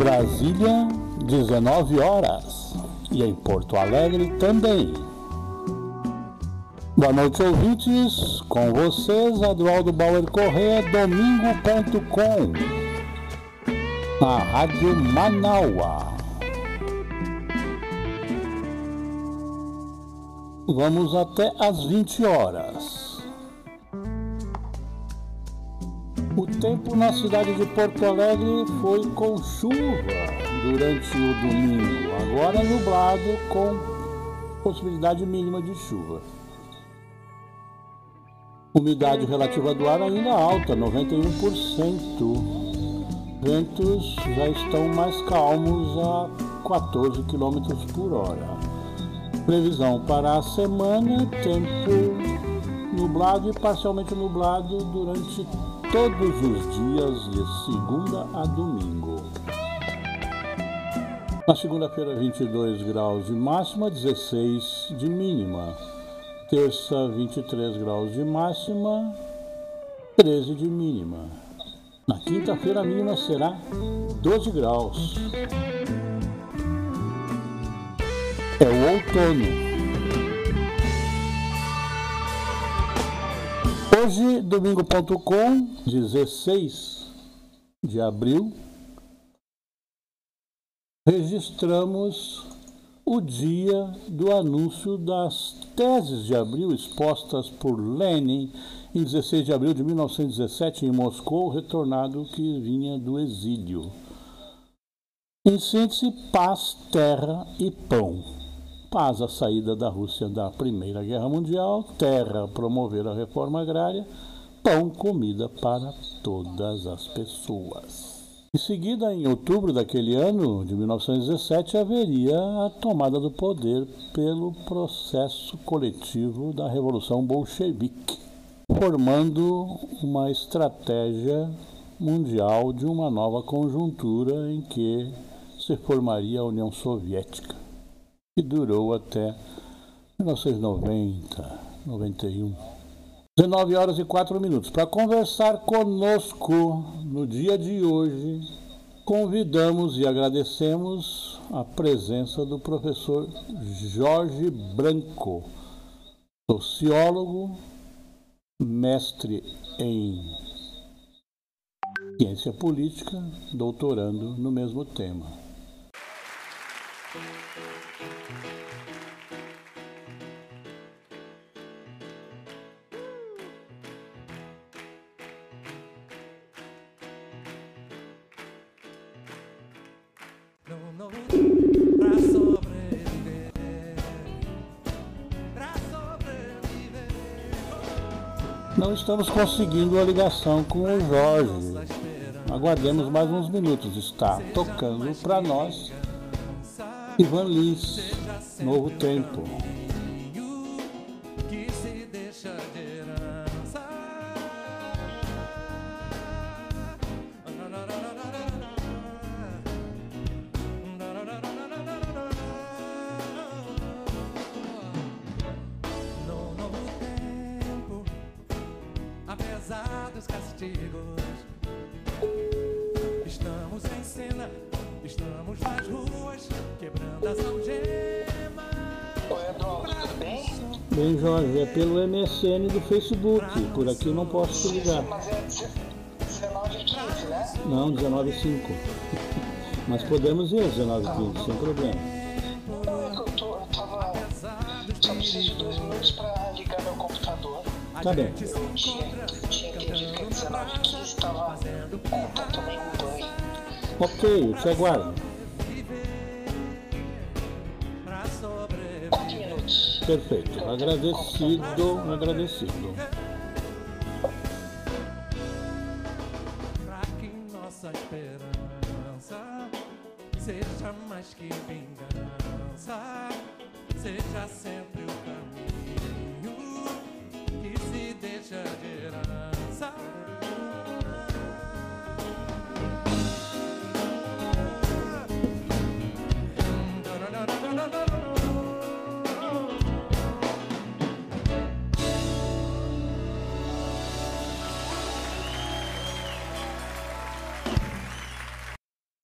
Brasília, 19 horas. E em Porto Alegre também. Boa noite, ouvintes. Com vocês, Adroaldo Bauer Corrêa, domingo.com. Na Rádio Manaua. Vamos até às 20 horas. Na cidade de Porto Alegre foi com chuva durante o domingo, agora nublado com possibilidade mínima de chuva. Umidade relativa do ar ainda alta, 91%. Ventos já estão mais calmos a 14 km por hora. Previsão para a semana: tempo nublado e parcialmente nublado durante todos os dias de segunda a domingo. Na segunda-feira, 22 graus de máxima, 16 de mínima. Terça, 23 graus de máxima, 13 de mínima. Na quinta-feira, a mínima será 12 graus. É o outono. Hoje, domingo.com, 16 de abril, registramos o dia do anúncio das teses de abril expostas por Lenin em 16 de abril de 1917 em Moscou, retornado que vinha do exílio. Em síntese, paz, terra e pão paz a saída da Rússia da Primeira Guerra Mundial, terra promover a reforma agrária, pão, comida para todas as pessoas. Em seguida, em outubro daquele ano, de 1917, haveria a tomada do poder pelo processo coletivo da Revolução Bolchevique, formando uma estratégia mundial de uma nova conjuntura em que se formaria a União Soviética que durou até 1990, 91. 19 horas e 4 minutos. Para conversar conosco no dia de hoje, convidamos e agradecemos a presença do professor Jorge Branco, sociólogo, mestre em ciência política, doutorando no mesmo tema. Não estamos conseguindo a ligação com o Jorge. Aguardemos mais uns minutos. Está tocando para nós Ivan Lins, Novo Tempo. MSN do Facebook. Por aqui eu não posso te ligar. Mas é 19 e 15, né? Não, 19 e 5. Mas podemos ir às 19 e 15, sem problema. Não, é que eu, tô, eu tava. Só preciso de dois minutos pra ligar meu computador. Tá bem. Eu tinha, tinha entendido que é 19 e 15 tava. Ontem eu tomei um banho. Ok, eu te aguardo. Perfeito. Agradecido, agradecido.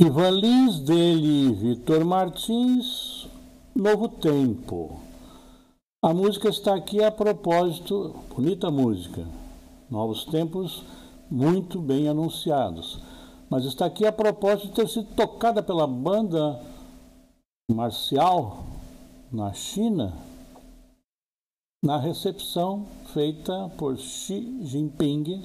Ivan Lins, dele Vitor Martins, Novo Tempo. A música está aqui a propósito, bonita música, Novos Tempos, muito bem anunciados. Mas está aqui a propósito de ter sido tocada pela banda marcial na China, na recepção feita por Xi Jinping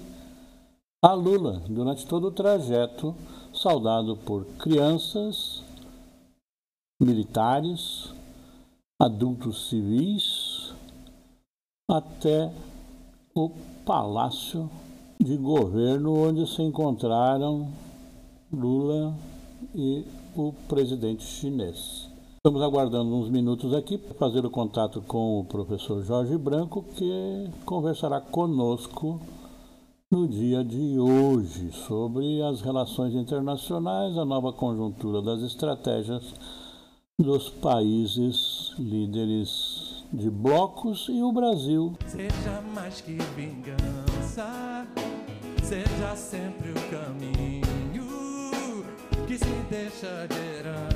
a Lula durante todo o trajeto, saudado por crianças, militares, adultos civis, até o palácio de governo onde se encontraram Lula e o presidente chinês. Estamos aguardando uns minutos aqui para fazer o contato com o professor Jorge Branco, que conversará conosco no dia de hoje sobre as relações internacionais, a nova conjuntura das estratégias dos países líderes de blocos e o Brasil. Seja mais que vingança, seja sempre o caminho que se deixa de herança.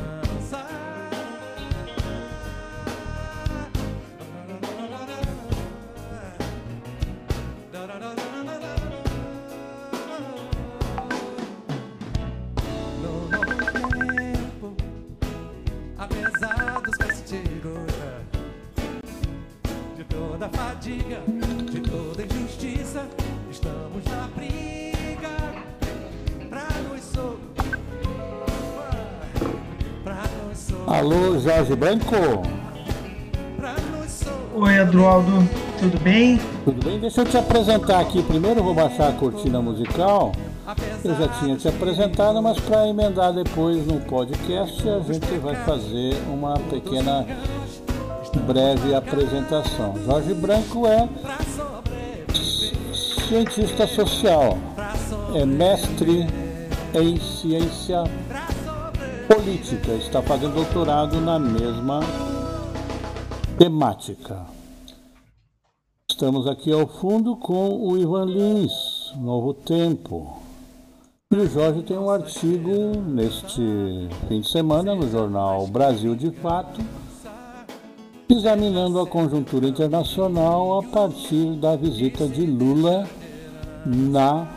Toda fadiga, de toda injustiça, estamos na briga pra nos so pra nos so Alô, Jorge Branco? so Oi, Adroaldo, tudo bem? Tudo bem? Deixa eu te apresentar aqui. Primeiro eu vou baixar a cortina musical. Eu já tinha te apresentado, mas para emendar depois no podcast, a gente vai fazer uma pequena breve apresentação. Jorge Branco é cientista social, é mestre em ciência política, está fazendo doutorado na mesma temática. Estamos aqui ao fundo com o Ivan Lins, Novo Tempo. E o Jorge tem um artigo neste fim de semana no jornal Brasil de Fato, examinando a conjuntura internacional a partir da visita de Lula na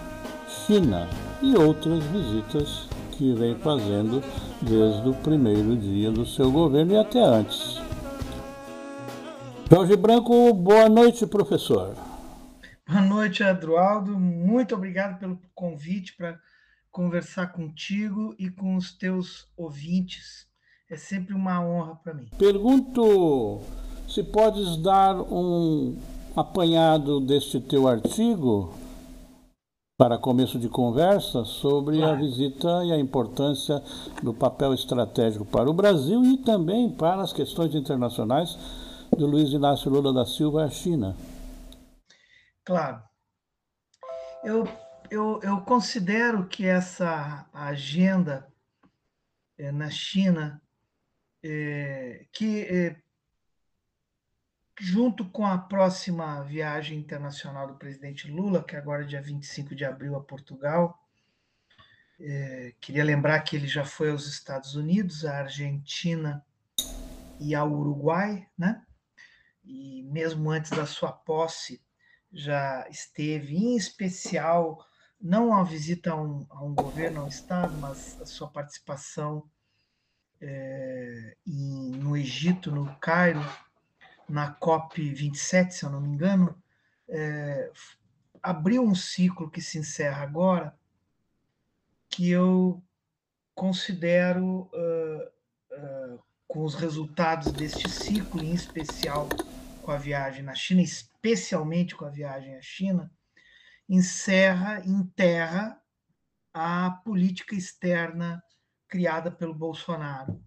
China e outras visitas que vem fazendo desde o primeiro dia do seu governo e até antes. Jorge Branco, boa noite, professor. Boa noite, Adroaldo. Muito obrigado pelo convite para conversar contigo e com os teus ouvintes. É sempre uma honra para mim. Pergunto se podes dar um apanhado deste teu artigo para começo de conversa sobre a Claro. visita e a importância do papel estratégico para o Brasil e também para as questões internacionais do Luiz Inácio Lula da Silva à China. Claro. Eu, eu, eu considero que essa agenda eh, na China, eh, que eh, junto com a próxima viagem internacional do presidente Lula, que agora é dia 25 de abril a Portugal, eh, queria lembrar que ele já foi aos Estados Unidos, à Argentina e ao Uruguai, né? E mesmo antes da sua posse, já esteve, em especial, não a visita a um, a um governo, a um Estado, mas a sua participação eh, em- no Egito, no Cairo, na COP27, se eu não me engano, f- abriu um ciclo que se encerra agora, que eu considero, ah, ah, com os resultados deste ciclo, em especial com a viagem na China, especialmente com a viagem à China, encerra, enterra a política externa criada pelo Bolsonaro.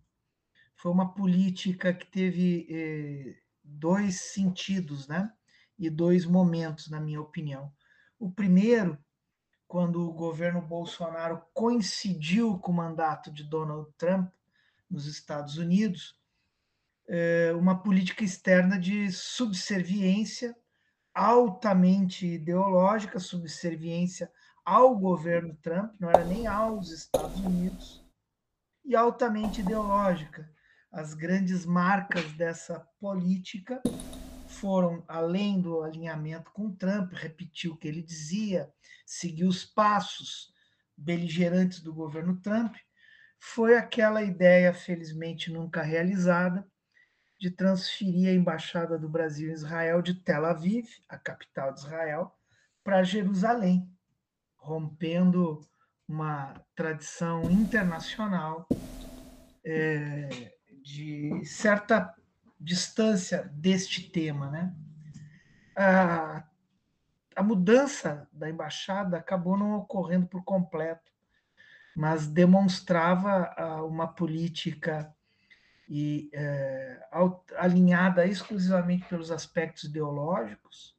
Foi uma política que teve eh, dois sentidos, né? E dois momentos, na minha opinião. O primeiro, quando o governo Bolsonaro coincidiu com o mandato de Donald Trump nos Estados Unidos, eh, uma política externa de subserviência altamente ideológica, subserviência ao governo Trump, não era nem aos Estados Unidos, e altamente ideológica. As grandes marcas dessa política foram, além do alinhamento com Trump, repetir o que ele dizia, seguir os passos beligerantes do governo Trump, foi aquela ideia, felizmente nunca realizada, de transferir a embaixada do Brasil em Israel de Tel Aviv, a capital de Israel, para Jerusalém, rompendo uma tradição internacional é, de certa distância deste tema. Né? A, a mudança da embaixada acabou não ocorrendo por completo, mas demonstrava uma política e é, alinhada exclusivamente pelos aspectos ideológicos,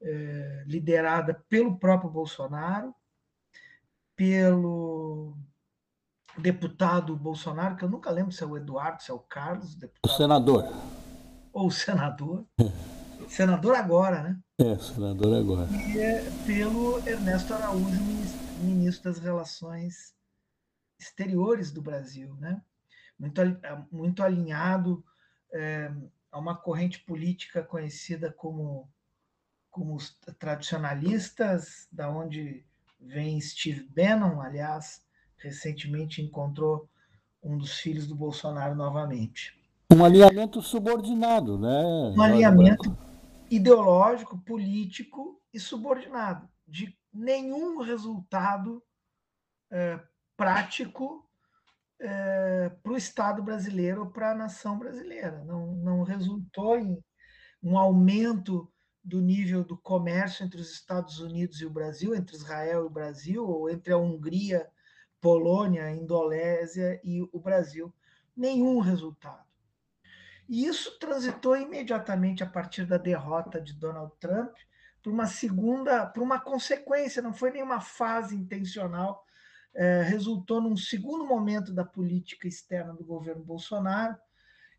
é, liderada pelo próprio Bolsonaro, pelo deputado Bolsonaro, que eu nunca lembro se é o Eduardo, se é o Carlos, deputado. O senador. Ou o senador. senador agora, né? É, senador agora. E é pelo Ernesto Araújo, ministro das Relações Exteriores do Brasil, né? Muito, muito alinhado é, a uma corrente política conhecida como, como os tradicionalistas, da onde vem Steve Bannon, aliás, recentemente encontrou um dos filhos do Bolsonaro novamente. Um alinhamento subordinado, né? Um alinhamento ideológico, político e subordinado, de nenhum resultado é, prático é, para o Estado brasileiro ou para a nação brasileira. Não, não resultou em um aumento do nível do comércio entre os Estados Unidos e o Brasil, entre Israel e o Brasil, ou entre a Hungria, Polônia, Indonésia e o Brasil. Nenhum resultado. E isso transitou imediatamente a partir da derrota de Donald Trump para uma segunda, para uma consequência, não foi nenhuma fase intencional, é, resultou num segundo momento da política externa do governo Bolsonaro,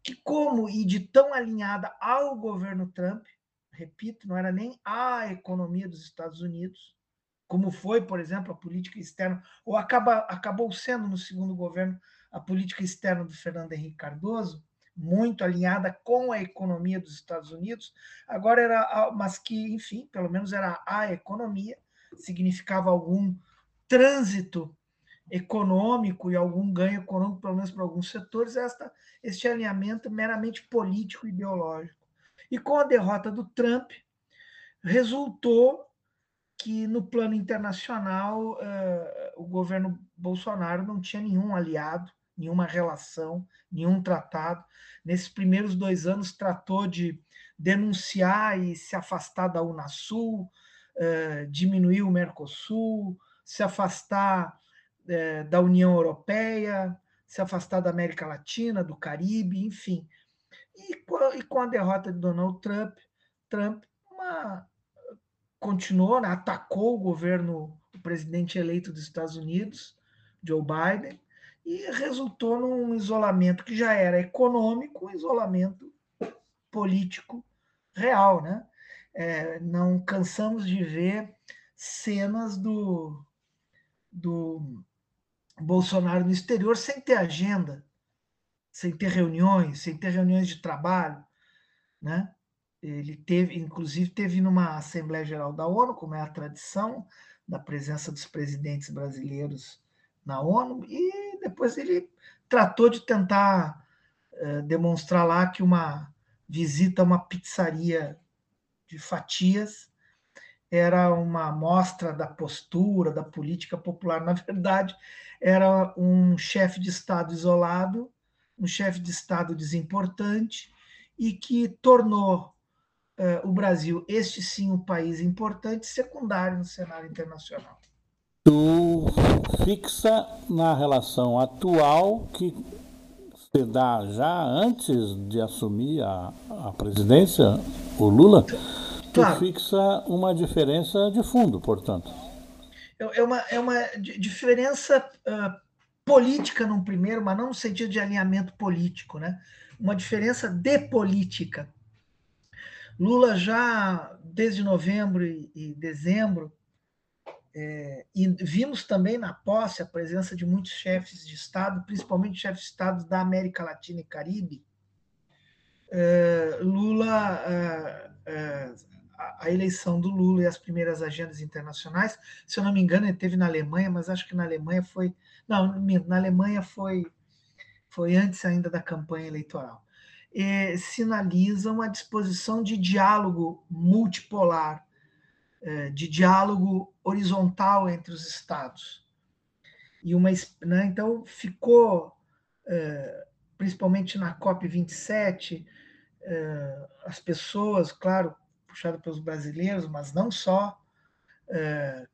que, como e de tão alinhada ao governo Trump, repito, não era nem a economia dos Estados Unidos, como foi, por exemplo, a política externa, ou acaba, acabou sendo no segundo governo a política externa do Fernando Henrique Cardoso, muito alinhada com a economia dos Estados Unidos, agora era, mas que, enfim, pelo menos era a economia, significava algum trânsito econômico e algum ganho econômico, pelo menos para alguns setores, esta, este alinhamento meramente político e ideológico. E com a derrota do Trump, resultou que no plano internacional uh, o governo Bolsonaro não tinha nenhum aliado, nenhuma relação, nenhum tratado. Nesses primeiros dois anos tratou de denunciar e se afastar da Unasul, uh, diminuir o Mercosul, se afastar uh, da União Europeia, se afastar da América Latina, do Caribe, enfim. E com, e com a derrota de Donald Trump, Trump uma, continuou, né, atacou o governo, o presidente eleito dos Estados Unidos, Joe Biden, e resultou num isolamento que já era econômico, um isolamento político real, né? É, não cansamos de ver cenas do, do Bolsonaro no exterior sem ter agenda, sem ter reuniões, sem ter reuniões de trabalho, né? Ele teve, inclusive, teve numa Assembleia Geral da ONU, como é a tradição da presença dos presidentes brasileiros na ONU, e depois ele tratou de tentar eh, demonstrar lá que uma visita a uma pizzaria de fatias era uma amostra da postura, da política popular. Na verdade, era um chefe de Estado isolado um chefe de Estado desimportante e que tornou uh, o Brasil, este sim, um país importante, secundário no cenário internacional. Tu fixa na relação atual que se dá já antes de assumir a, a presidência, o Lula, claro. tu fixa uma diferença de fundo, portanto. É, é uma, é uma diferença uh, política num primeiro, mas não no sentido de alinhamento político, né? Uma diferença de política. Lula já desde novembro e, dezembro É, e vimos também na posse a presença de muitos chefes de Estado, principalmente chefes de Estado da América Latina e Caribe. É, Lula, é, é, a eleição do Lula e as primeiras agendas internacionais, se eu não me engano, ele teve na Alemanha, mas acho que na Alemanha foi. Não, na Alemanha foi, foi antes ainda da campanha eleitoral. E sinalizam a disposição de diálogo multipolar é, de diálogo horizontal entre os estados. E uma, né, então ficou, é, principalmente na COP 27, é, as pessoas, claro, puxadas pelos brasileiros, mas não só,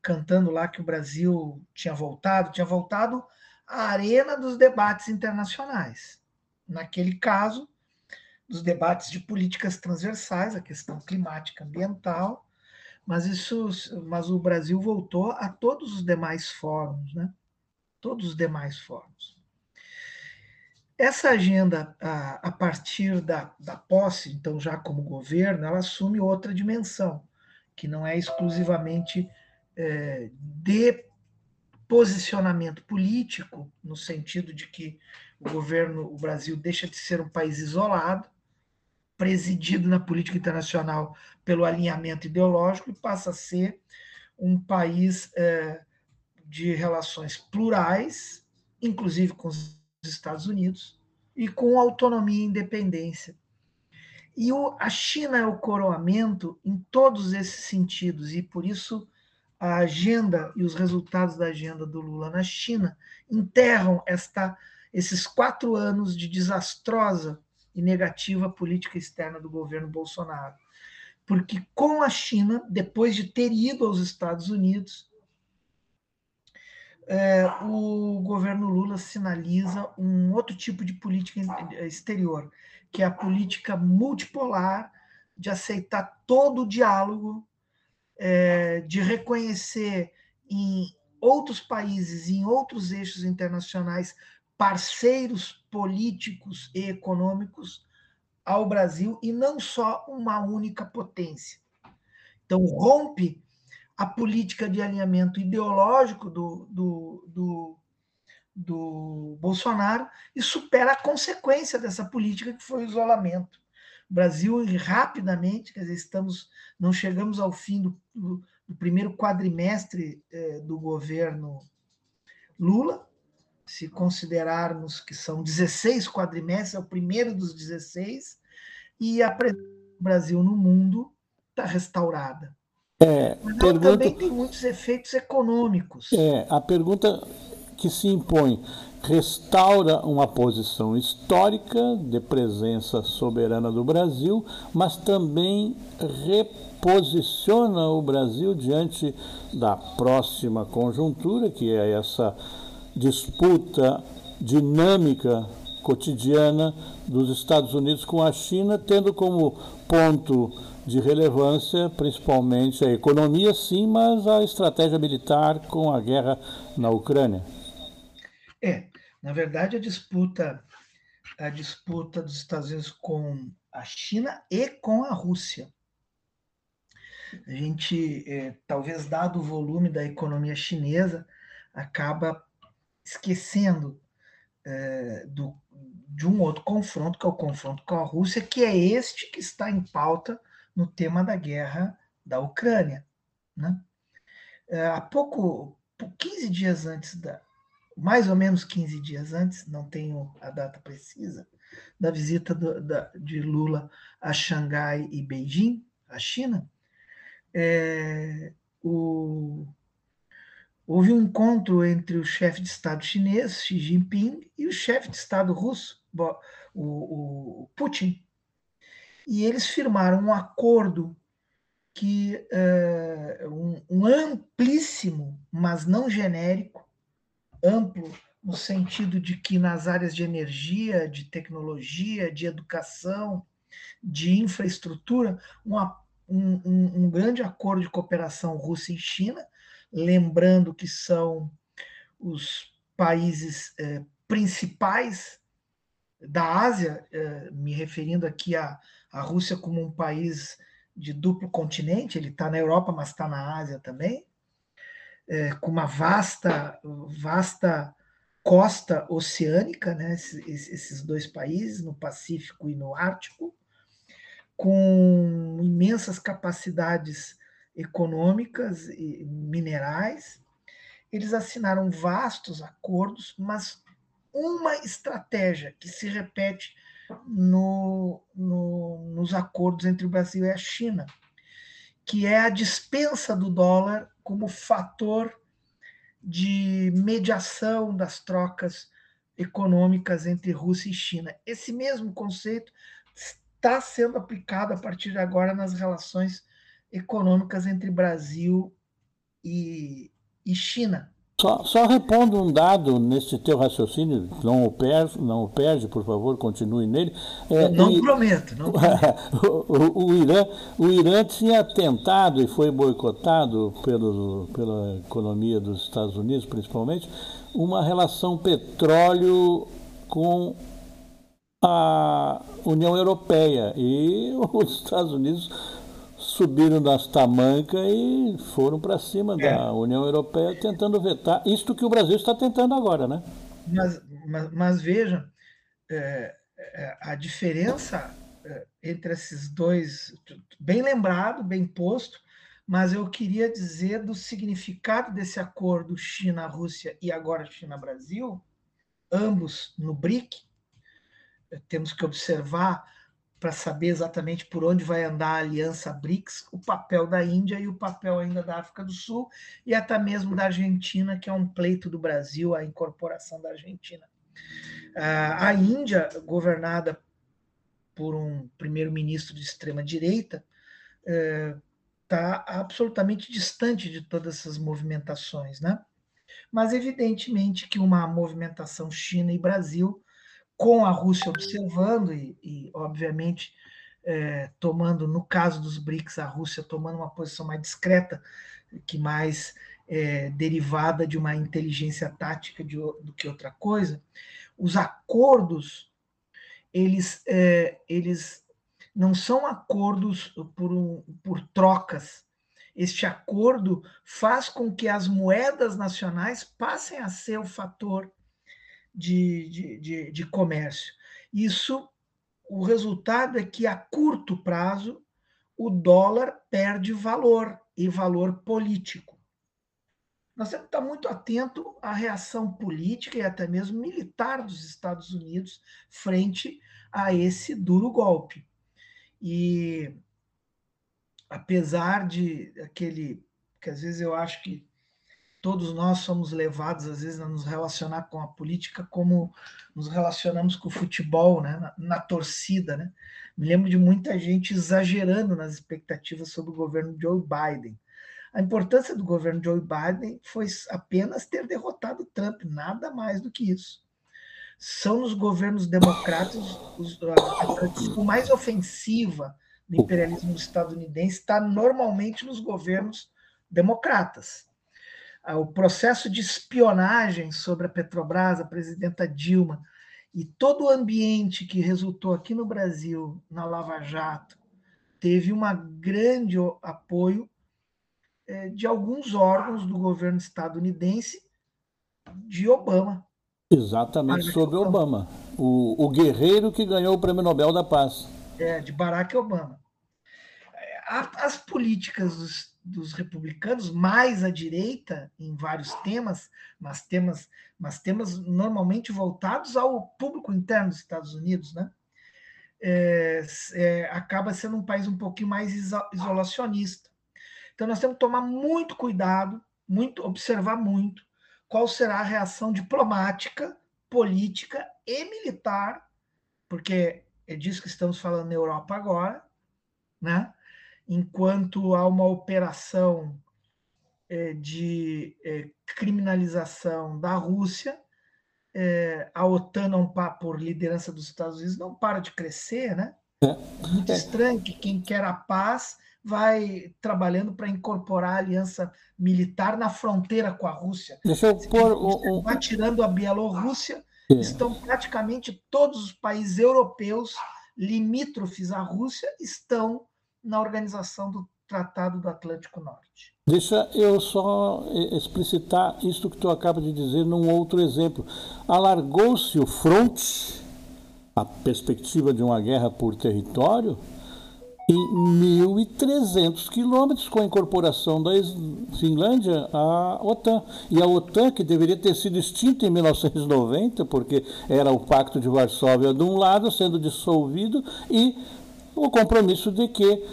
cantando lá que o Brasil tinha voltado, tinha voltado à arena dos debates internacionais. Naquele caso, dos debates de políticas transversais, a questão climática ambiental, mas isso, mas o Brasil voltou a todos os demais fóruns, né? Todos os demais fóruns. Essa agenda, a, a partir da, da posse, então já como governo, ela assume outra dimensão, que não é exclusivamente é, de posicionamento político, no sentido de que o governo, o Brasil deixa de ser um país isolado, presidido na política internacional pelo alinhamento ideológico e passa a ser um país é, de relações plurais, inclusive com os Estados Unidos, e com autonomia e independência. E o, a China é o coroamento em todos esses sentidos, e por isso a agenda e os resultados da agenda do Lula na China enterram esta, esses quatro anos de desastrosa e negativa política externa do governo Bolsonaro. Porque com a China, depois de ter ido aos Estados Unidos, é, o governo Lula sinaliza um outro tipo de política exterior, que é a política multipolar, de aceitar todo o diálogo, é, de reconhecer em outros países, em outros eixos internacionais, parceiros políticos e econômicos ao Brasil e não só uma única potência. Então, rompe a política de alinhamento ideológico do, do, do, do Bolsonaro e supera a consequência dessa política, que foi o isolamento. O Brasil, rapidamente, quer dizer, estamos, não chegamos ao fim do, do, do primeiro quadrimestre eh, do governo Lula, se considerarmos que são 16 quadrimestres, é o primeiro dos 16, e a presença do Brasil no mundo está restaurada. É, Mas pergunta, também tem muitos efeitos econômicos. É, a pergunta que se impõe restaura uma posição histórica de presença soberana do Brasil, mas também reposiciona o Brasil diante da próxima conjuntura, que é essa disputa dinâmica cotidiana dos Estados Unidos com a China, tendo como ponto de relevância principalmente a economia, sim, mas a estratégia militar com a guerra na Ucrânia. É, na verdade a disputa a disputa dos Estados Unidos com a China e com a Rússia. A gente, é, talvez dado o volume da economia chinesa, acaba esquecendo é, do, de um outro confronto, que é o confronto com a Rússia, que é este que está em pauta no tema da guerra da Ucrânia. Né? É, há pouco, 15 dias antes da. Mais ou menos 15 dias antes, não tenho a data precisa, da visita do, da, de Lula a Xangai e Beijing, a China, é, o houve um encontro entre o chefe de Estado chinês, Xi Jinping, e o chefe de Estado russo, o, o Putin. E eles firmaram um acordo que uh, um, um amplíssimo, mas não genérico, amplo no sentido de que nas áreas de energia, de tecnologia, de educação, de infraestrutura, uma, um, um, um grande acordo de cooperação Rússia e China, lembrando que são os países é, principais da Ásia, é, me referindo aqui à Rússia como um país de duplo continente, ele está na Europa, mas está na Ásia também. É, com uma vasta, vasta costa oceânica, né, esses, esses dois países, no Pacífico e no Ártico, com imensas capacidades econômicas e minerais. Eles assinaram vastos acordos, mas uma estratégia que se repete no, no, nos acordos entre o Brasil e a China, que é a dispensa do dólar como fator de mediação das trocas econômicas entre Rússia e China. Esse mesmo conceito está sendo aplicado a partir de agora nas relações econômicas entre Brasil e, e China. Só, só repondo um dado nesse teu raciocínio, não o perde, não o perde por favor, continue nele. É, não e, prometo. Não o, o, Irã, o Irã tinha tentado e foi boicotado pelo, pela economia dos Estados Unidos, principalmente, uma relação petróleo com a União Europeia. E os Estados Unidos subiram das tamancas e foram para cima é. da União Europeia tentando vetar isto que o Brasil está tentando agora, né? Mas, mas, mas veja, é, é, a diferença é, entre esses dois, bem lembrado, bem posto, mas eu queria dizer do significado desse acordo China-Rússia e agora China-Brasil, ambos no BRIC, temos que observar para saber exatamente por onde vai andar a aliança BRICS, o papel da Índia e o papel ainda da África do Sul e até mesmo da Argentina, que é um pleito do Brasil, a incorporação da Argentina. A Índia, governada por um primeiro-ministro de extrema-direita, está absolutamente distante de todas essas movimentações, né? Mas evidentemente que uma movimentação China e Brasil com a Rússia observando e, e obviamente, é, tomando, no caso dos BRICS, a Rússia tomando uma posição mais discreta, que mais é, derivada de uma inteligência tática de, do que outra coisa, os acordos, eles, é, eles não são acordos por, um, por trocas. Este acordo faz com que as moedas nacionais passem a ser o fator de, de, de, de comércio. Isso, o resultado é que a curto prazo o dólar perde valor e valor político. Nós temos que estar muito atento à reação política e até mesmo militar dos Estados Unidos frente a esse duro golpe. E apesar de aquele que às vezes eu acho que todos nós somos levados, às vezes, a nos relacionar com a política como nos relacionamos com o futebol, né? na, na torcida. Né? Me lembro de muita gente exagerando nas expectativas sobre o governo Joe Biden. A importância do governo Joe Biden foi apenas ter derrotado Trump, nada mais do que isso. São os governos democratas os, a tradição mais ofensiva do imperialismo estadunidense está normalmente nos governos democratas o processo de espionagem sobre a Petrobras, a presidenta Dilma, e todo o ambiente que resultou aqui no Brasil, na Lava Jato, teve um grande apoio é, de alguns órgãos do governo estadunidense de Obama. Exatamente, sobre Obama. O, o guerreiro que ganhou o Prêmio Nobel da Paz. É, de Barack Obama. As políticas dos dos republicanos mais à direita em vários temas, mas temas, mas temas normalmente voltados ao público interno dos Estados Unidos, né? É, é, acaba sendo um país um pouquinho mais isolacionista. Então nós temos que tomar muito cuidado, muito observar muito qual será a reação diplomática, política e militar, porque é disso que estamos falando na Europa agora, né? Enquanto há uma operação é, de é, criminalização da Rússia, é, a OTAN não por liderança dos Estados Unidos não para de crescer, né? É muito estranho que quem quer a paz vai trabalhando para incorporar a aliança militar na fronteira com a Rússia. Deixa eu pôr o, o... Atirando a Bielorrússia, é. estão praticamente todos os países europeus limítrofes à Rússia estão na organização do Tratado do Atlântico Norte. Deixa eu só explicitar isso que tu acaba de dizer num outro exemplo. Alargou-se o fronte, a perspectiva de uma guerra por território, em 1.300 quilômetros com a incorporação da Finlândia à OTAN. E a OTAN, que deveria ter sido extinta em 1990, porque era o Pacto de Varsóvia de um lado, sendo dissolvido, e o compromisso de que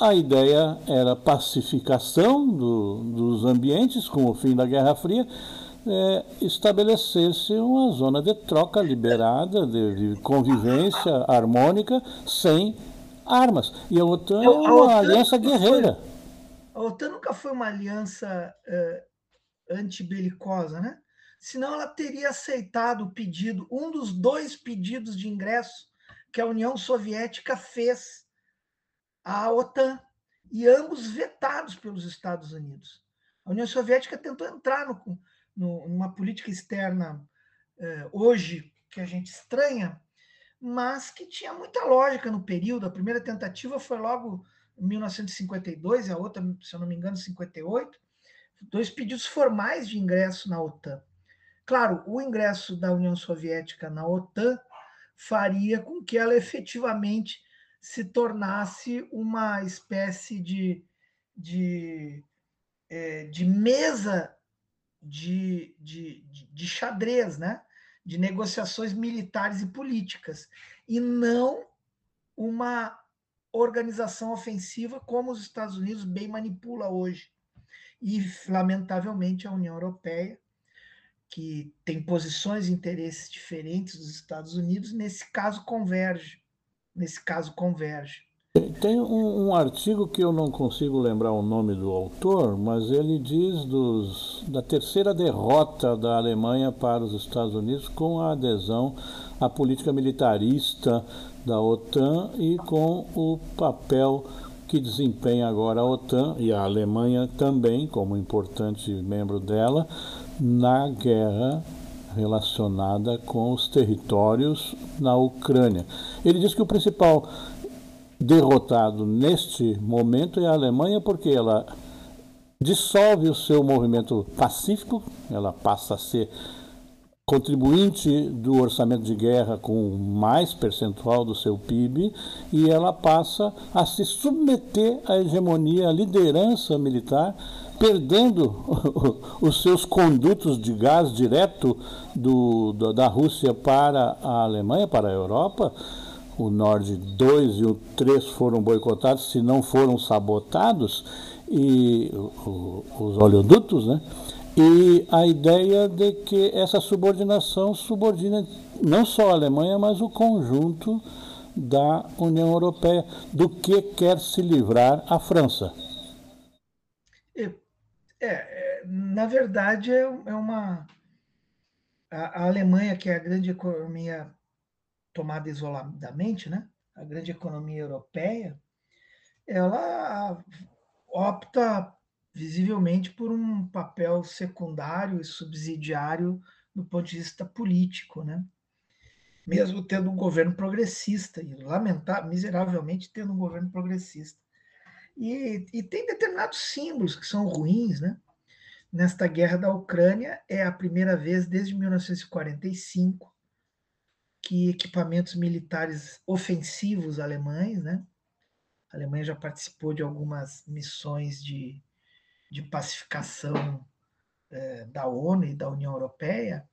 a ideia era pacificação do, dos ambientes com o fim da Guerra Fria, é, estabelecer-se uma zona de troca liberada, de, de convivência harmônica, sem armas. E a OTAN é uma aliança guerreira. Foi, a OTAN nunca foi uma aliança uh, antibelicosa, né? Senão ela teria aceitado o pedido, um dos dois pedidos de ingresso que a União Soviética fez à OTAN, e ambos vetados pelos Estados Unidos. A União Soviética tentou entrar no, no, numa política externa uh, hoje que a gente estranha, mas que tinha muita lógica no período. A primeira tentativa foi logo em 1952 e a outra, se eu não me engano, 58. Dois pedidos formais de ingresso na OTAN. Claro, o ingresso da União Soviética na OTAN faria com que ela efetivamente se tornasse uma espécie de, de, é, de mesa de, de, de xadrez, né? de negociações militares e políticas, e não uma organização ofensiva como os Estados Unidos bem manipula hoje. E, lamentavelmente, a União Europeia, que tem posições e interesses diferentes dos Estados Unidos, nesse caso converge. Nesse caso converge. Tem um, um, artigo que eu não consigo lembrar o nome do autor, mas ele diz dos, da terceira derrota da Alemanha para os Estados Unidos com a adesão à política militarista da OTAN e com o papel que desempenha agora a OTAN e a Alemanha também, como importante membro dela, na guerra relacionada com os territórios na Ucrânia. Ele diz que o principal derrotado neste momento é a Alemanha, porque ela dissolve o seu movimento pacífico, ela passa a ser contribuinte do orçamento de guerra com mais percentual do seu PIB e ela passa a se submeter à hegemonia, à liderança militar, perdendo os seus condutos de gás direto do, da Rússia para a Alemanha, para a Europa, o Nord 2 e o 3 foram boicotados, se não foram sabotados, e os oleodutos, né? E a ideia de que essa subordinação subordina não só a Alemanha, mas o conjunto da União Europeia, do que quer se livrar a França. É, é na verdade, é, é uma. A, a Alemanha, que é a grande economia tomada isoladamente, né? a grande economia europeia, ela opta visivelmente por um papel secundário e subsidiário do ponto de vista político, né? mesmo tendo um governo progressista, e lamentar miseravelmente tendo um governo progressista. E, e tem determinados símbolos que são ruins, né? Nesta guerra da Ucrânia, é a primeira vez desde 1945 que equipamentos militares ofensivos alemães, né? A Alemanha já participou de algumas missões de, de pacificação é, da ONU e da União Europeia,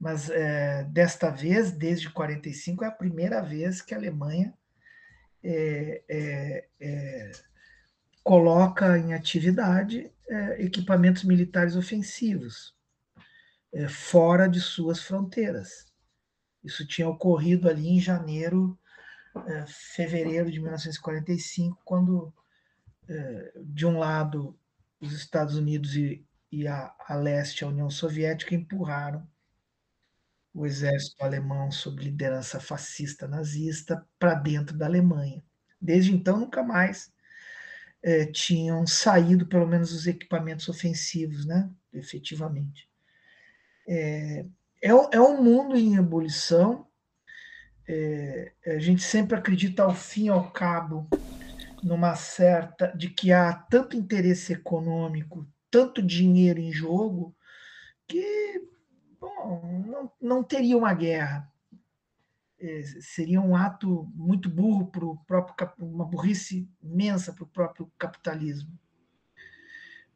mas é, desta vez, desde 45, é a primeira vez que a Alemanha é, coloca em atividade equipamentos militares ofensivos fora de suas fronteiras. Isso tinha ocorrido ali em janeiro, fevereiro de 1945, quando, de um lado, os Estados Unidos e, e a, a leste, a União Soviética, empurraram o exército alemão sob liderança fascista nazista para dentro da Alemanha. Desde então, nunca mais é, tinham saído, pelo menos, os equipamentos ofensivos, né, efetivamente. É, é, é um mundo em ebulição. É, a gente sempre acredita ao fim e ao cabo numa certa de que há tanto interesse econômico, tanto dinheiro em jogo, que bom, não, não teria uma guerra. É, seria um ato muito burro para o próprio uma burrice imensa para o próprio capitalismo.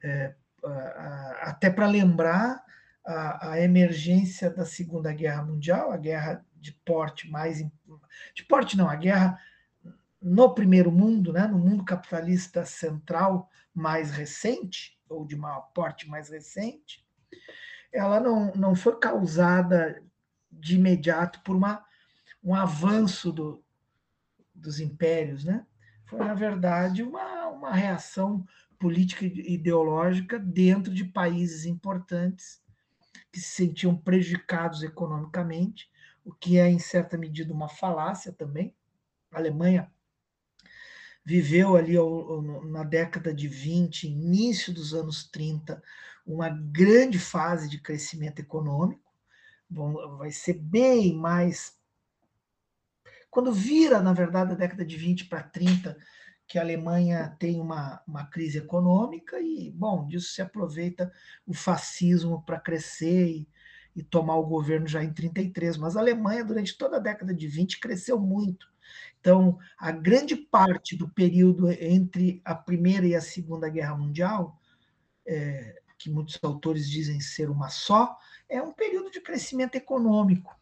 É, até para lembrar a, a, emergência da Segunda Guerra Mundial, a guerra de porte mais de porte não, a guerra no primeiro mundo, né, no mundo capitalista central mais recente ou de maior porte mais recente, ela não, não foi causada de imediato por uma, um avanço do, dos impérios, né? Foi, na verdade, uma, uma reação política e ideológica dentro de países importantes que se sentiam prejudicados economicamente, o que é, em certa medida, uma falácia também. A Alemanha viveu ali na década de 20, início dos anos 30, uma grande fase de crescimento econômico. vai ser bem mais. Quando vira, na verdade, a década de 20 para 30, que a Alemanha tem uma, uma crise econômica, e, bom, disso se aproveita o fascismo para crescer e, e tomar o governo já em 33. Mas a Alemanha, durante toda a década de 20, cresceu muito. Então, a grande parte do período entre a Primeira e a Segunda Guerra Mundial é, que muitos autores dizem ser uma só, é um período de crescimento econômico.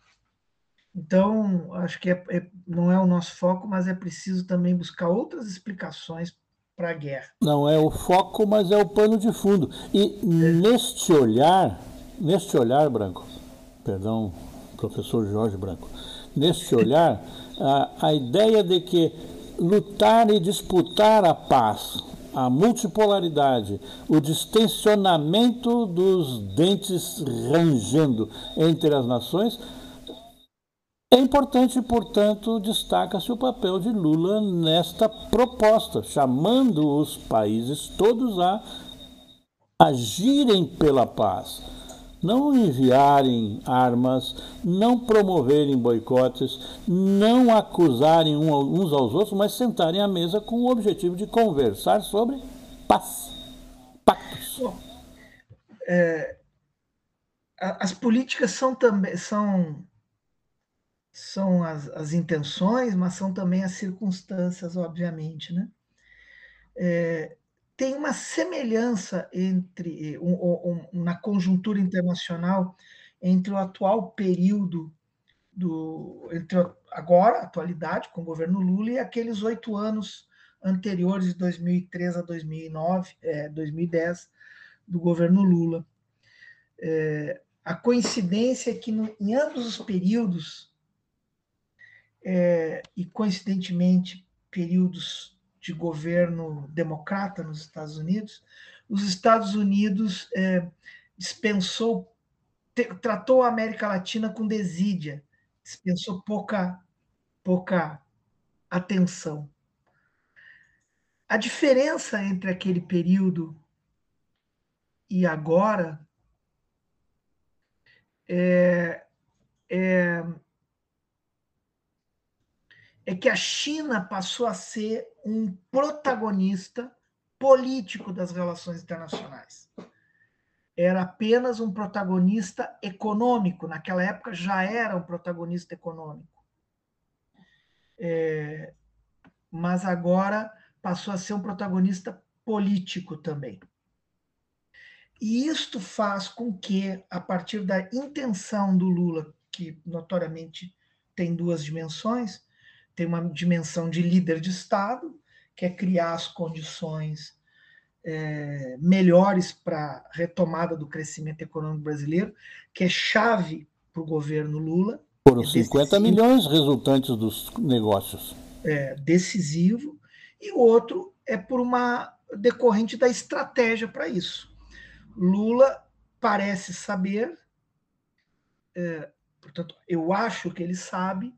Então, acho que é, é, não é o nosso foco, mas é preciso também buscar outras explicações para a guerra. Não é o foco, mas é o pano de fundo. E é. neste olhar, neste olhar, Branco, perdão, professor Jorge Branco, neste olhar, a, a ideia de que lutar e disputar a paz a multipolaridade, o distensionamento dos dentes rangendo entre as nações, é importante, portanto, destaca-se o papel de Lula nesta proposta, chamando os países todos a agirem pela paz não enviarem armas, não promoverem boicotes, não acusarem uns aos outros, mas sentarem à mesa com o objetivo de conversar sobre paz, pactos. Bom, é, as políticas são também são são as, as intenções, mas são também as circunstâncias, obviamente, né? É, tem uma semelhança entre um, um, na conjuntura internacional entre o atual período do entre agora atualidade com o governo Lula e aqueles oito anos anteriores de 2003 a 2009 é, 2010 do governo Lula. É, a coincidência é que no, em ambos os períodos é, e coincidentemente períodos de governo democrata nos Estados Unidos, os Estados Unidos é, dispensou, te, tratou a América Latina com desídia, dispensou pouca, pouca atenção. A diferença entre aquele período e agora é, é é que a China passou a ser um protagonista político das relações internacionais. Era apenas um protagonista econômico, naquela época já era um protagonista econômico. É, mas agora passou a ser um protagonista político também. E isto faz com que, a partir da intenção do Lula, que notoriamente tem duas dimensões, tem uma dimensão de líder de Estado, que é criar as condições é, melhores para a retomada do crescimento econômico brasileiro, que é chave para o governo Lula. Foram é 50 milhões resultantes dos negócios. É, decisivo. E o outro é por uma decorrente da estratégia para isso. Lula parece saber, é, portanto, eu acho que ele sabe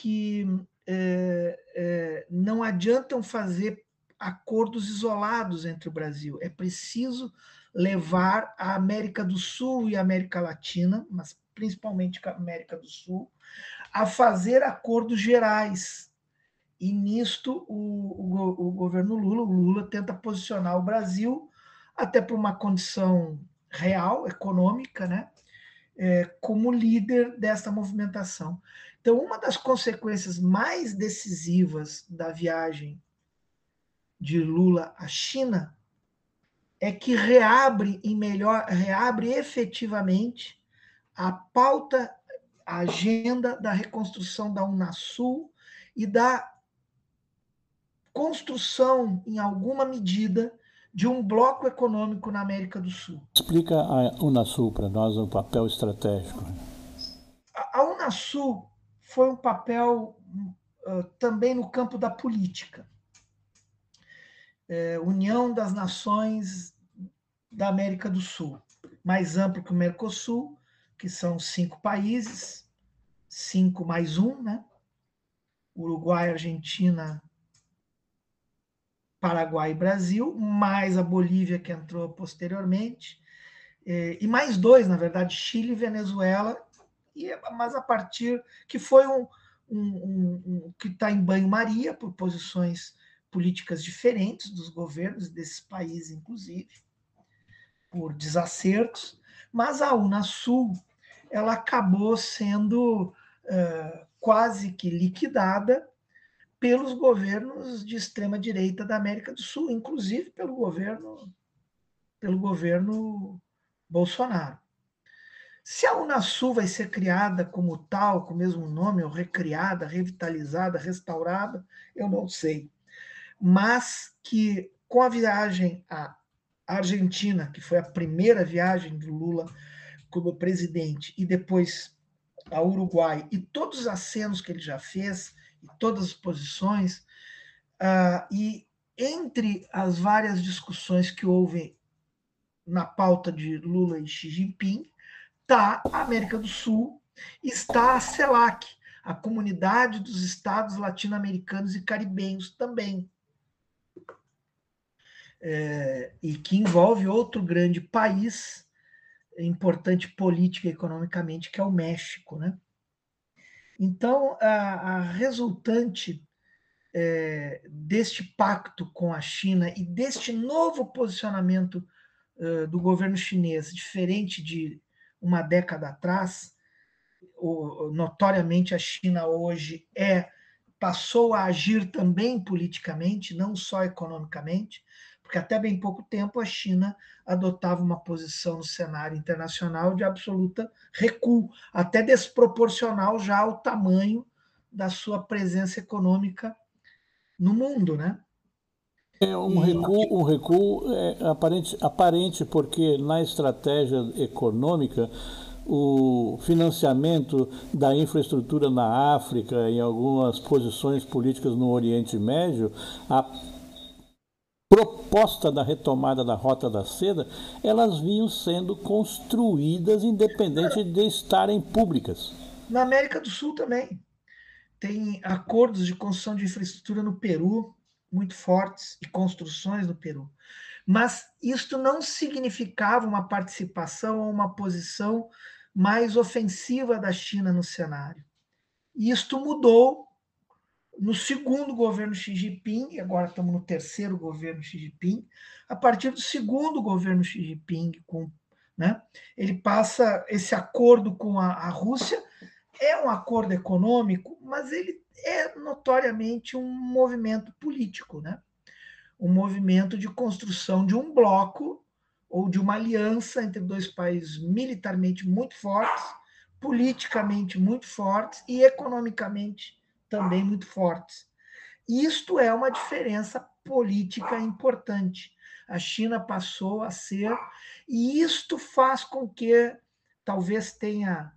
que é, é, não adiantam fazer acordos isolados entre o Brasil. É preciso levar a América do Sul e a América Latina, mas principalmente a América do Sul, a fazer acordos gerais e nisto o, o, o, governo Lula, o Lula tenta posicionar o Brasil até por uma condição real, econômica, né? É, como líder dessa movimentação. Então, uma das consequências mais decisivas da viagem de Lula à China é que reabre em melhor, reabre efetivamente a pauta, a agenda da reconstrução da Unasul e da construção, em alguma medida, de um bloco econômico na América do Sul. Explica a Unasul para nós o um papel estratégico. A Unasul foi um papel uh, também no campo da política. É, União das Nações da América do Sul, mais amplo que o Mercosul, que são cinco países, cinco mais um, né? Uruguai, Argentina, Paraguai e Brasil, mais a Bolívia que entrou posteriormente, é, e mais dois, na verdade, Chile e Venezuela, e, mas a partir que foi um, um, um, que está em banho-maria por posições políticas diferentes dos governos desses países, inclusive, por desacertos, mas a Unasul ela acabou sendo uh, quase que liquidada pelos governos de extrema direita da América do Sul, inclusive pelo governo pelo governo Bolsonaro. Se a Unasul vai ser criada como tal, com o mesmo nome, ou recriada, revitalizada, restaurada, eu não sei. Mas que com a viagem à Argentina, que foi a primeira viagem do Lula como presidente, e depois a Uruguai, e todos os acenos que ele já fez, e todas as posições, uh, e entre as várias discussões que houve na pauta de Lula e Xi Jinping, está a América do Sul, está a CELAC, a Comunidade dos Estados Latino-Americanos e Caribenhos também. É, e que envolve outro grande país importante política e economicamente, que é o México. Né? Então, a, a resultante é, deste pacto com a China e deste novo posicionamento uh, do governo chinês, diferente de uma década atrás, o, notoriamente a China hoje é passou a agir também politicamente, não só economicamente, porque até bem pouco tempo a China adotava uma posição no cenário internacional de absoluta recuo, até desproporcional já ao tamanho da sua presença econômica no mundo, né? É um recuo, um recuo é aparente, aparente, porque na estratégia econômica o financiamento da infraestrutura na África, em algumas posições políticas no Oriente Médio, a proposta da retomada da Rota da Seda, elas vinham sendo construídas independente de estarem públicas. Na América do Sul também. Tem acordos de construção de infraestrutura no Peru muito fortes e construções no Peru. Mas isto não significava uma participação ou uma posição mais ofensiva da China no cenário. Isto mudou no segundo governo Xi Jinping, e agora estamos no terceiro governo Xi Jinping, a partir do segundo governo Xi Jinping, com, né, ele passa esse acordo com a, a Rússia, é um acordo econômico, mas ele é notoriamente um movimento político, né? um movimento de construção de um bloco ou de uma aliança entre dois países militarmente muito fortes, politicamente muito fortes e economicamente também muito fortes. Isto é uma diferença política importante. A China passou a ser, e isto faz com que talvez tenha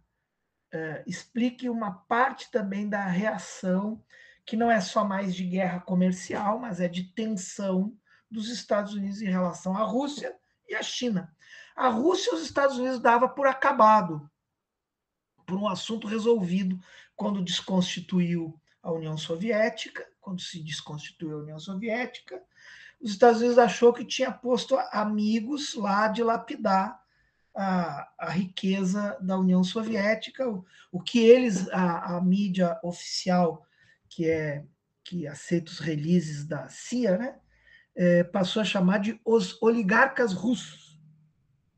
uh, explique uma parte também da reação que não é só mais de guerra comercial, mas é de tensão dos Estados Unidos em relação à Rússia e à China. A Rússia e os Estados Unidos dava por acabado, por um assunto resolvido quando desconstituiu a União Soviética, quando se desconstituiu a União Soviética, os Estados Unidos achou que tinha posto amigos lá de lapidar a, a riqueza da União Soviética, o, o que eles, a, a mídia oficial, que é que aceita os releases da CIA, né, é, passou a chamar de os oligarcas russos.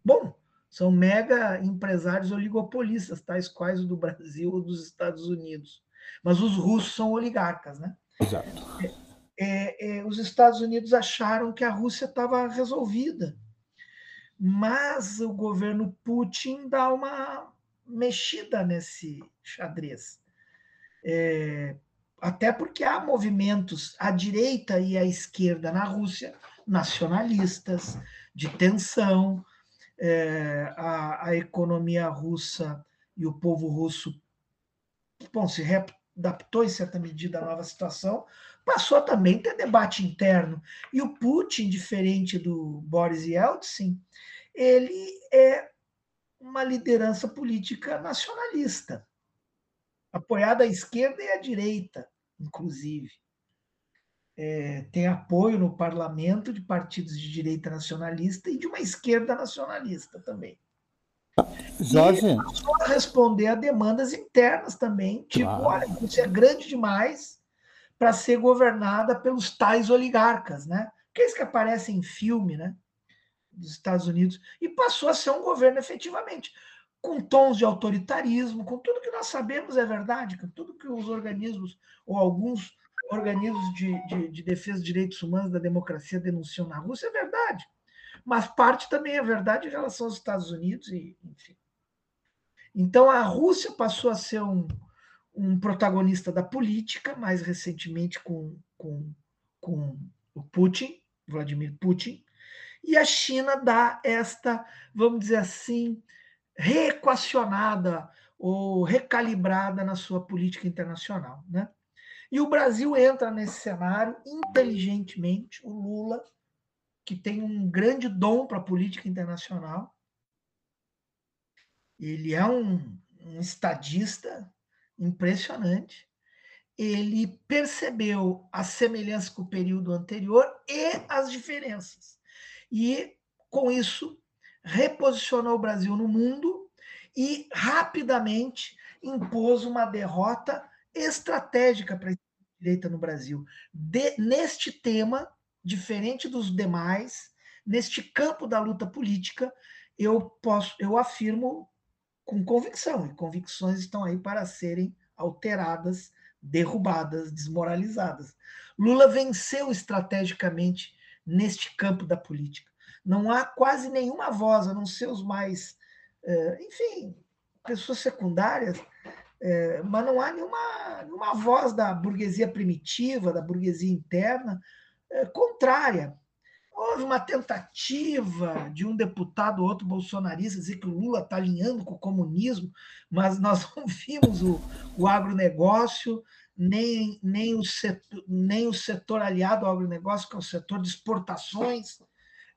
Bom, são mega empresários oligopolistas, tais quais o do Brasil ou dos Estados Unidos. Mas os russos são oligarcas, né? Exato. É, é, os Estados Unidos acharam que a Rússia estava resolvida, mas o governo Putin dá uma mexida nesse xadrez. É, até porque há movimentos à direita e à esquerda na Rússia, nacionalistas, de tensão, é, a, a, economia russa e o povo russo bom, se adaptou em certa medida à nova situação, passou também a ter debate interno. E o Putin, diferente do Boris Yeltsin, ele é uma liderança política nacionalista, apoiada à esquerda e à direita inclusive. É, tem apoio no parlamento de partidos de direita nacionalista e de uma esquerda nacionalista também. Jorge. E passou a responder a demandas internas também, tipo, claro. olha, isso é grande demais para ser governada pelos tais oligarcas, né? Aqueles que aparecem em filme, né? Dos Estados Unidos, e passou a ser um governo efetivamente com tons de autoritarismo, com tudo que nós sabemos é verdade, com tudo que os organismos, ou alguns organismos de, de, de defesa dos direitos humanos da democracia denunciam na Rússia, é verdade. Mas parte também é verdade em relação aos Estados Unidos, e enfim. Então a Rússia passou a ser um, um protagonista da política, mais recentemente com, com, com o Putin, Vladimir Putin, e a China dá esta, vamos dizer assim, reequacionada ou recalibrada na sua política internacional. Né? E o Brasil entra nesse cenário inteligentemente, o Lula, que tem um grande dom para a política internacional, ele é um, um estadista impressionante, ele percebeu a semelhança com o período anterior e as diferenças. E, com isso, reposicionou o Brasil no mundo e rapidamente impôs uma derrota estratégica para a direita no Brasil. De, neste tema, diferente dos demais, neste campo da luta política, eu posso, eu afirmo com convicção, e convicções estão aí para serem alteradas, derrubadas, desmoralizadas. Lula venceu estrategicamente neste campo da política não há quase nenhuma voz, a não ser os mais, é, enfim, pessoas secundárias, é, mas não há nenhuma, nenhuma voz da burguesia primitiva, da burguesia interna, é, contrária. Houve uma tentativa de um deputado ou outro bolsonarista dizer que o Lula está alinhando com o comunismo, mas nós não vimos o, o agronegócio, nem, nem, o setor, nem o setor aliado ao agronegócio, que é o setor de exportações,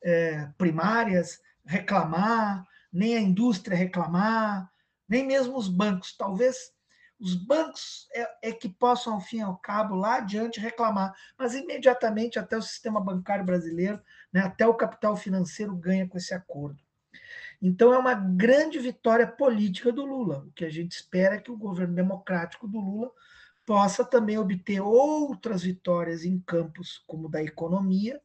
é, primárias reclamar, nem a indústria reclamar, nem mesmo os bancos. Talvez os bancos é, é, que possam, ao fim e ao cabo, lá adiante reclamar, mas imediatamente até o sistema bancário brasileiro, né, até o capital financeiro ganha com esse acordo. Então é uma grande vitória política do Lula. O que a gente espera é que o governo democrático do Lula possa também obter outras vitórias em campos como da economia,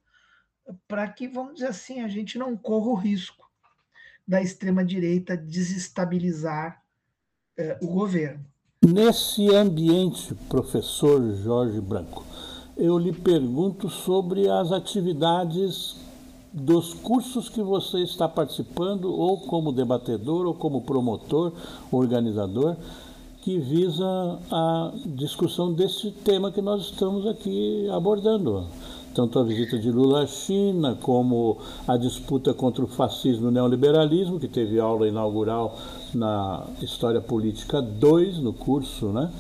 para que, vamos dizer assim, a gente não corra o risco da extrema-direita desestabilizar eh, o governo. Nesse ambiente, professor Jorge Branco, eu lhe pergunto sobre as atividades dos cursos que você está participando, ou como debatedor, ou como promotor, organizador, que visa a discussão desse tema que nós estamos aqui abordando tanto a visita de Lula à China, como a disputa contra o fascismo e o neoliberalismo, que teve aula inaugural na História Política 2, no curso, né?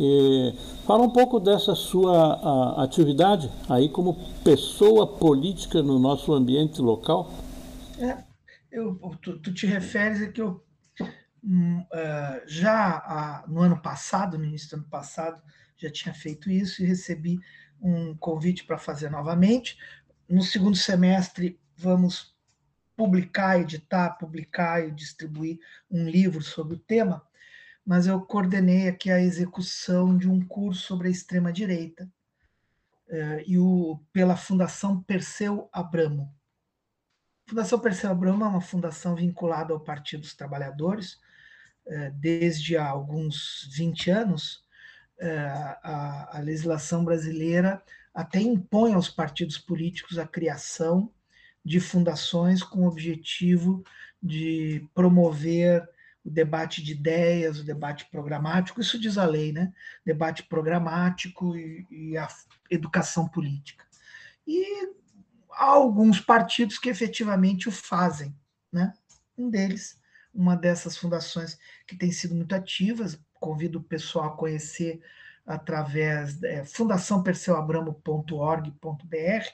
E fala um pouco dessa sua a, atividade aí como pessoa política no nosso ambiente local. É, eu, tu, tu te referes a que eu hum, uh, já uh, no ano passado, no início do ano passado, já tinha feito isso e recebi um convite para fazer novamente. No segundo semestre, vamos publicar, editar, publicar e distribuir um livro sobre o tema, mas eu coordenei aqui a execução de um curso sobre a extrema-direita eh, e o, pela Fundação Perseu Abramo. A Fundação Perseu Abramo é uma fundação vinculada ao Partido dos Trabalhadores eh, desde há alguns 20 anos. Eh, a, a legislação brasileira até impõe aos partidos políticos a criação de fundações com o objetivo de promover o debate de ideias, o debate programático, isso diz a lei, né? Debate programático e, e a educação política. E há alguns partidos que efetivamente o fazem, né? Um deles, uma dessas fundações que tem sido muito ativas, convido o pessoal a conhecer através é, fundaçãoperceuabramo.org.br,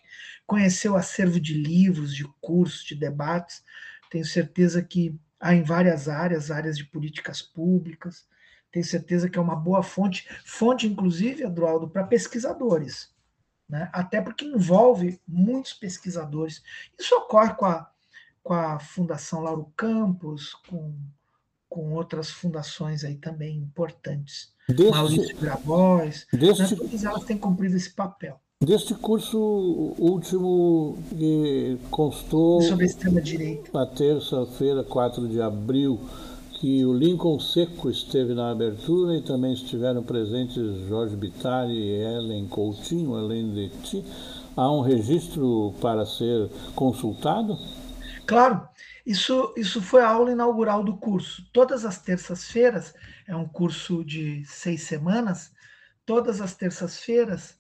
conhecer o acervo de livros, de cursos, de debates. Tenho certeza que há em várias áreas, áreas de políticas públicas. Tenho certeza que é uma boa fonte, fonte, inclusive, Adroaldo, para pesquisadores. Né? Até porque envolve muitos pesquisadores. Isso ocorre com a, com a Fundação Lauro Campos, com, com outras fundações aí também importantes. Deste, Maurício Grabois, né? todas elas têm cumprido esse papel. Deste curso último que constou. Sobre a extrema-direita. Na terça-feira, 4 de abril, que o Lincoln Seco esteve na abertura e também estiveram presentes Jorge Bittar e Ellen Coutinho, além de ti. Há um registro para ser consultado? Claro, isso, isso foi a aula inaugural do curso. Todas as terças-feiras, é um curso de seis semanas, todas as terças-feiras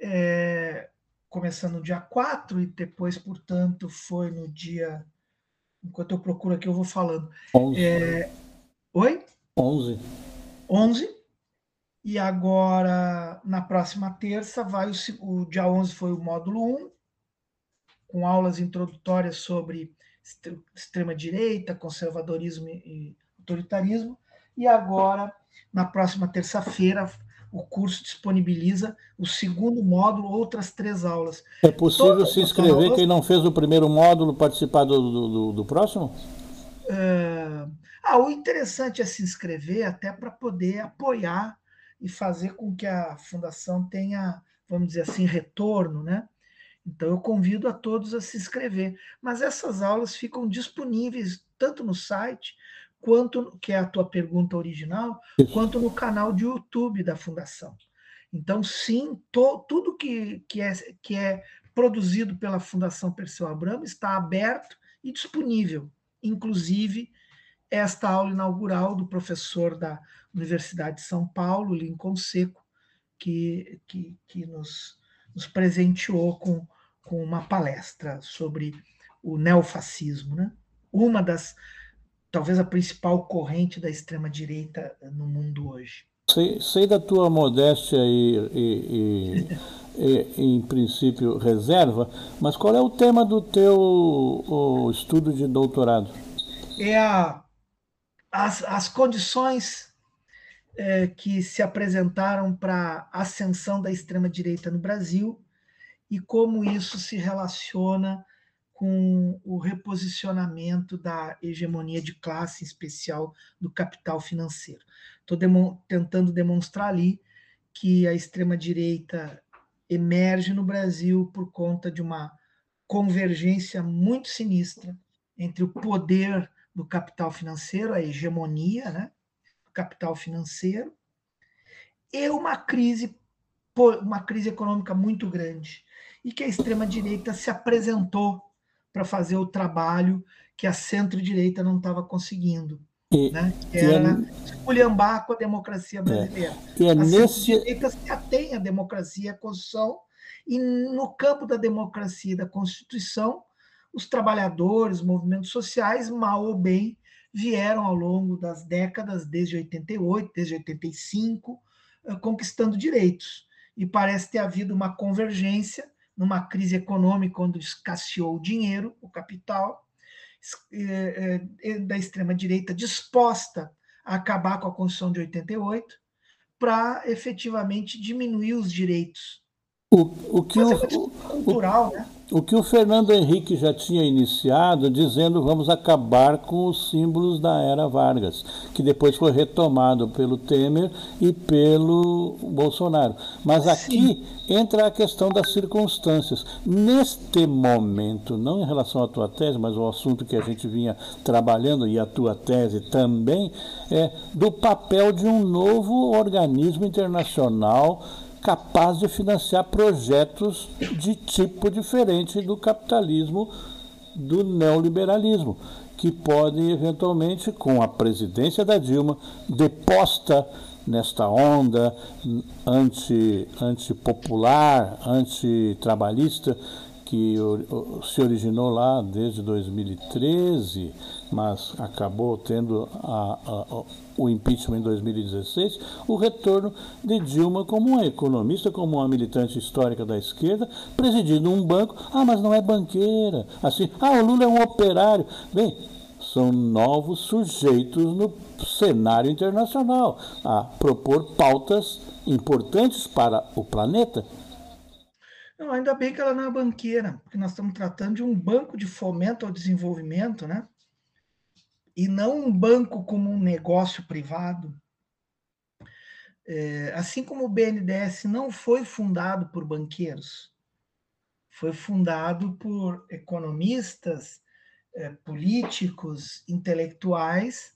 é, começando no dia 4 e depois, portanto, foi no dia. Enquanto eu procuro aqui, eu vou falando. 11. É, oi? 11. 11. E agora, na próxima terça, vai o, o dia 11 foi o módulo 1, com aulas introdutórias sobre extrema-direita, conservadorismo e autoritarismo. E agora, na próxima terça-feira, o curso disponibiliza o segundo módulo, outras três aulas. É possível se inscrever aulas... quem não fez o primeiro módulo participar do, do, do próximo? É... Ah, o interessante é se inscrever até para poder apoiar e fazer com que a fundação tenha, vamos dizer assim, retorno, né? Então eu convido a todos a se inscrever. Mas essas aulas ficam disponíveis tanto no site quanto que é a tua pergunta original, quanto no canal de YouTube da Fundação. Então, sim, to, tudo que, que, é, que é produzido pela Fundação Perseu Abramo está aberto e disponível, inclusive esta aula inaugural do professor da Universidade de São Paulo, Lincoln Seco, que, que, que nos, nos presenteou com, com uma palestra sobre o neofascismo. Né? Uma das talvez a principal corrente da extrema-direita no mundo hoje. Sei, sei, da tua modéstia e, e, e, e, em princípio, reserva, mas qual é o tema do teu estudo de doutorado? É a, as, as condições é, que se apresentaram para a ascensão da extrema-direita no Brasil e como isso se relaciona com o reposicionamento da hegemonia de classe, em especial do capital financeiro. Estou demo tentando demonstrar ali que a extrema-direita emerge no Brasil por conta de uma convergência muito sinistra entre o poder do capital financeiro, a hegemonia né, capital financeiro, e uma crise, uma crise econômica muito grande, e que a extrema-direita se apresentou para fazer o trabalho que a centro-direita não estava conseguindo. E, né? Que era esculhambar com a democracia é. brasileira. É, a nesse... centro-direita se atém à democracia e à Constituição, e no campo da democracia e da Constituição, os trabalhadores, movimentos sociais, mal ou bem, vieram ao longo das décadas, desde 88, desde 85, eh, conquistando direitos. E parece ter havido uma convergência numa crise econômica onde escasseou o dinheiro, o capital, é, é, da extrema-direita disposta a acabar com a Constituição de 88 para efetivamente diminuir os direitos. O, o que o, cultural, o, né? O que o Fernando Henrique já tinha iniciado, dizendo vamos acabar com os símbolos da era Vargas, que depois foi retomado pelo Temer e pelo Bolsonaro. Mas aqui Sim. entra a questão das circunstâncias. Neste momento, não em relação à tua tese, mas o assunto que a gente vinha trabalhando, e a tua tese também, é do papel de um novo organismo internacional capaz de financiar projetos de tipo diferente do capitalismo, do neoliberalismo, que podem eventualmente, com a presidência da Dilma, deposta nesta onda anti, antipopular, antitrabalhista, que se originou lá desde 2013, mas acabou tendo a, a, o impeachment em 2016, o retorno de Dilma como uma economista, como uma militante histórica da esquerda, presidindo um banco. Ah, mas não é banqueira. Assim, ah, o Lula é um operário. Bem, são novos sujeitos no cenário internacional a propor pautas importantes para o planeta não, ainda bem que ela não é banqueira, porque nós estamos tratando de um banco de fomento ao desenvolvimento, né? E não um banco como um negócio privado. É, assim como o BNDES não foi fundado por banqueiros, foi fundado por economistas, é, políticos, intelectuais,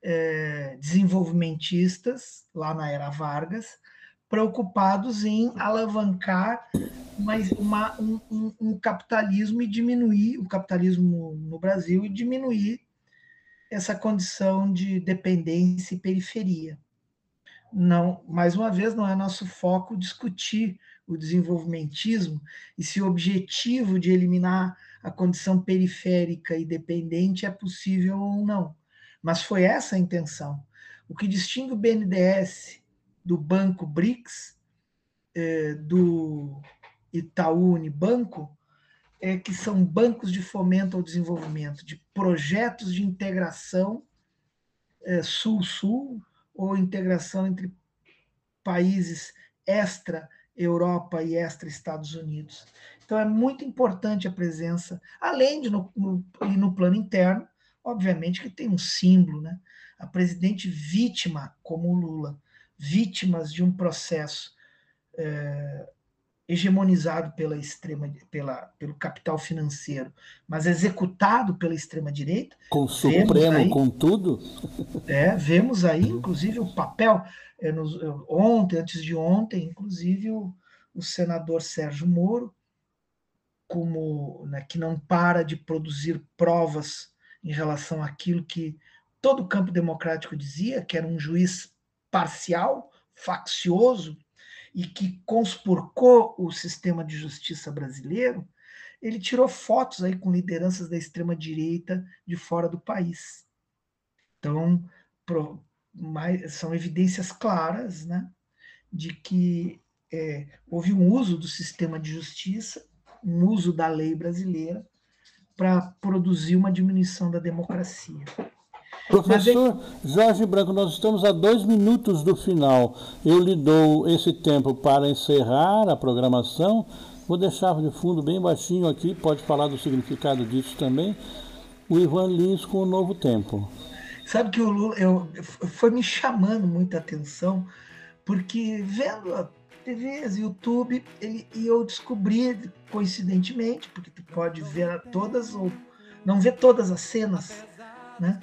é, desenvolvimentistas, lá na era Vargas, preocupados em alavancar mais uma, um, um, um, capitalismo e diminuir o capitalismo no Brasil e diminuir essa condição de dependência e periferia. Não, mais uma vez, não é nosso foco discutir o desenvolvimentismo e se o objetivo de eliminar a condição periférica e dependente é possível ou não. Mas foi essa a intenção. O que distingue o BNDES do Banco BRICS, é, do Itaú Unibanco, é que são bancos de fomento ao desenvolvimento, de projetos de integração é, sul-sul ou integração entre países extra Europa e extra Estados Unidos. Então é muito importante a presença, além de no, no, no plano interno, obviamente que tem um símbolo, né? A presidente vítima como o Lula vítimas de um processo é, hegemonizado pela extrema, pela, pelo capital financeiro, mas executado pela extrema direita. Com o Supremo, aí, com tudo. É, vemos aí, inclusive, o papel. É, nos, ontem, antes de ontem, inclusive, o, o senador Sérgio Moro, como né, que não para de produzir provas em relação àquilo que todo o campo democrático dizia, que era um juiz parcial, faccioso e que conspurcou o sistema de justiça brasileiro, ele tirou fotos aí com lideranças da extrema direita de fora do país. Então, pro, mais, são evidências claras, né, de que é, houve um uso do sistema de justiça, um uso da lei brasileira para produzir uma diminuição da democracia. Professor Jorge Branco, nós estamos a dois minutos do final. Eu lhe dou esse tempo para encerrar a programação. Vou deixar de fundo bem baixinho aqui, pode falar do significado disso também. O Ivan Lins com o Novo Tempo. Sabe que o Lula eu, foi me chamando muita atenção, porque vendo a TVs, YouTube, ele, e eu descobri coincidentemente, porque tu pode ver todas ou não ver todas as cenas, né?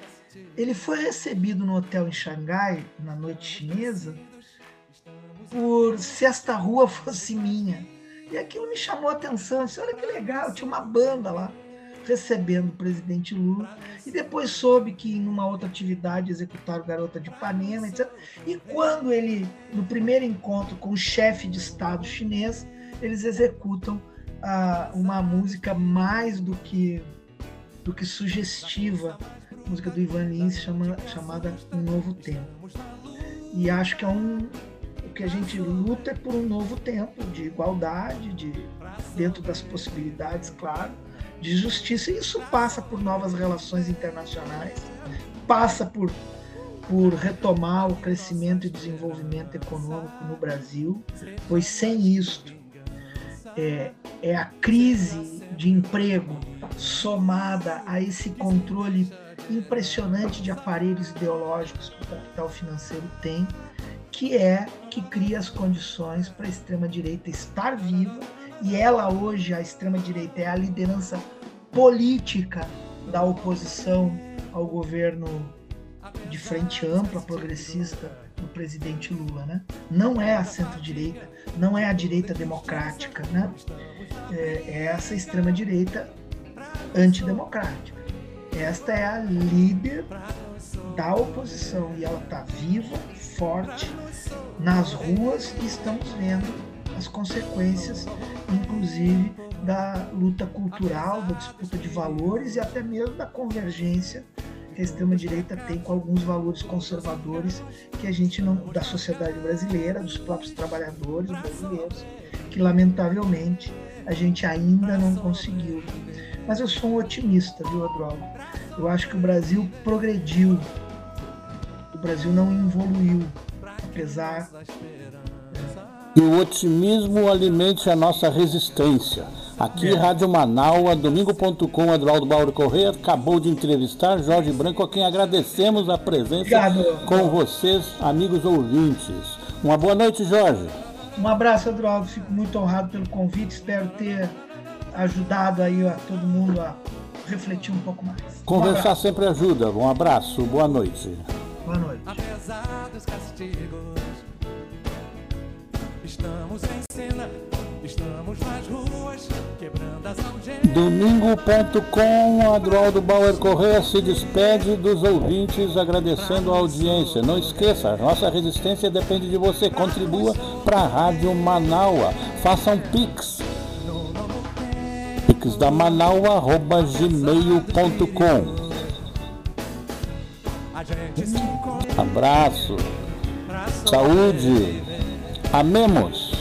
Ele foi recebido no hotel em Xangai, na noite chinesa, por se esta rua fosse minha. E aquilo me chamou a atenção. Eu disse, olha que legal, tinha uma banda lá recebendo o presidente Lula. E depois soube que em uma outra atividade executaram Garota de Ipanema, etc. E quando ele, no primeiro encontro com o chefe de Estado chinês, eles executam ah, uma música mais do que, do que sugestiva música do Ivan Lins chama, chamada Um Novo Tempo. E acho que é um o que a gente luta é por um novo tempo de igualdade, de dentro das possibilidades, claro, de justiça. E isso passa por novas relações internacionais, passa por por retomar o crescimento e desenvolvimento econômico no Brasil, pois sem isto é, é a crise de emprego, somada a esse controle impressionante de aparelhos ideológicos que o capital financeiro tem, que é que cria as condições para a extrema-direita estar viva, e ela hoje, a extrema-direita, é a liderança política da oposição ao governo de frente ampla, progressista do presidente Lula, né? Não é a centro-direita, não é a direita democrática, né? É, é essa extrema-direita antidemocrática. Esta é a líder da oposição e ela está viva, forte, nas ruas e estamos vendo as consequências, inclusive da luta cultural, da disputa de valores e até mesmo da convergência que a extrema-direita tem com alguns valores conservadores que a gente não, da sociedade brasileira, dos próprios trabalhadores brasileiros, que lamentavelmente a gente ainda não conseguiu. Mas eu sou um otimista, viu, Adroaldo? Eu acho que o Brasil progrediu, o Brasil não evoluiu, apesar e o otimismo alimente a nossa resistência. Aqui, é. Rádio Manaus, domingo.com, Eduardo Bauro Correia acabou de entrevistar Jorge Branco, a quem agradecemos a presença Obrigado. com vocês, amigos ouvintes. Uma boa noite, Jorge. Um abraço, Eduardo. Fico muito honrado pelo convite. Espero ter ajudado aí a todo mundo a refletir um pouco mais. Conversar um sempre ajuda. Um abraço, boa noite. Boa noite. Apesar dos castigos, estamos em cena, estamos nas ruas, quebrando as algemas. Domingo.com, Adroaldo Bauer Correia se despede dos ouvintes agradecendo a audiência. Não esqueça, nossa resistência depende de você. Contribua para a Rádio Manaua. Faça um pix pix da manaua.gmail.com Abraço, saúde, amemos.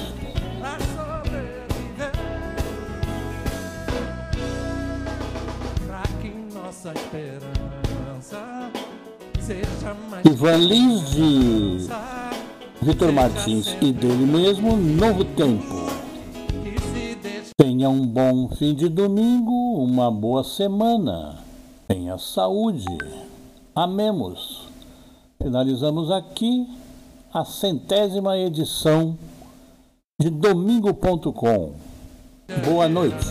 Ivan Liz de Vitor Martins e dele mesmo, Novo Tempo. Tenha um bom fim de domingo, uma boa semana. Tenha saúde. Amemos. Finalizamos aqui a centésima edição de Domingo.com. Boa noite.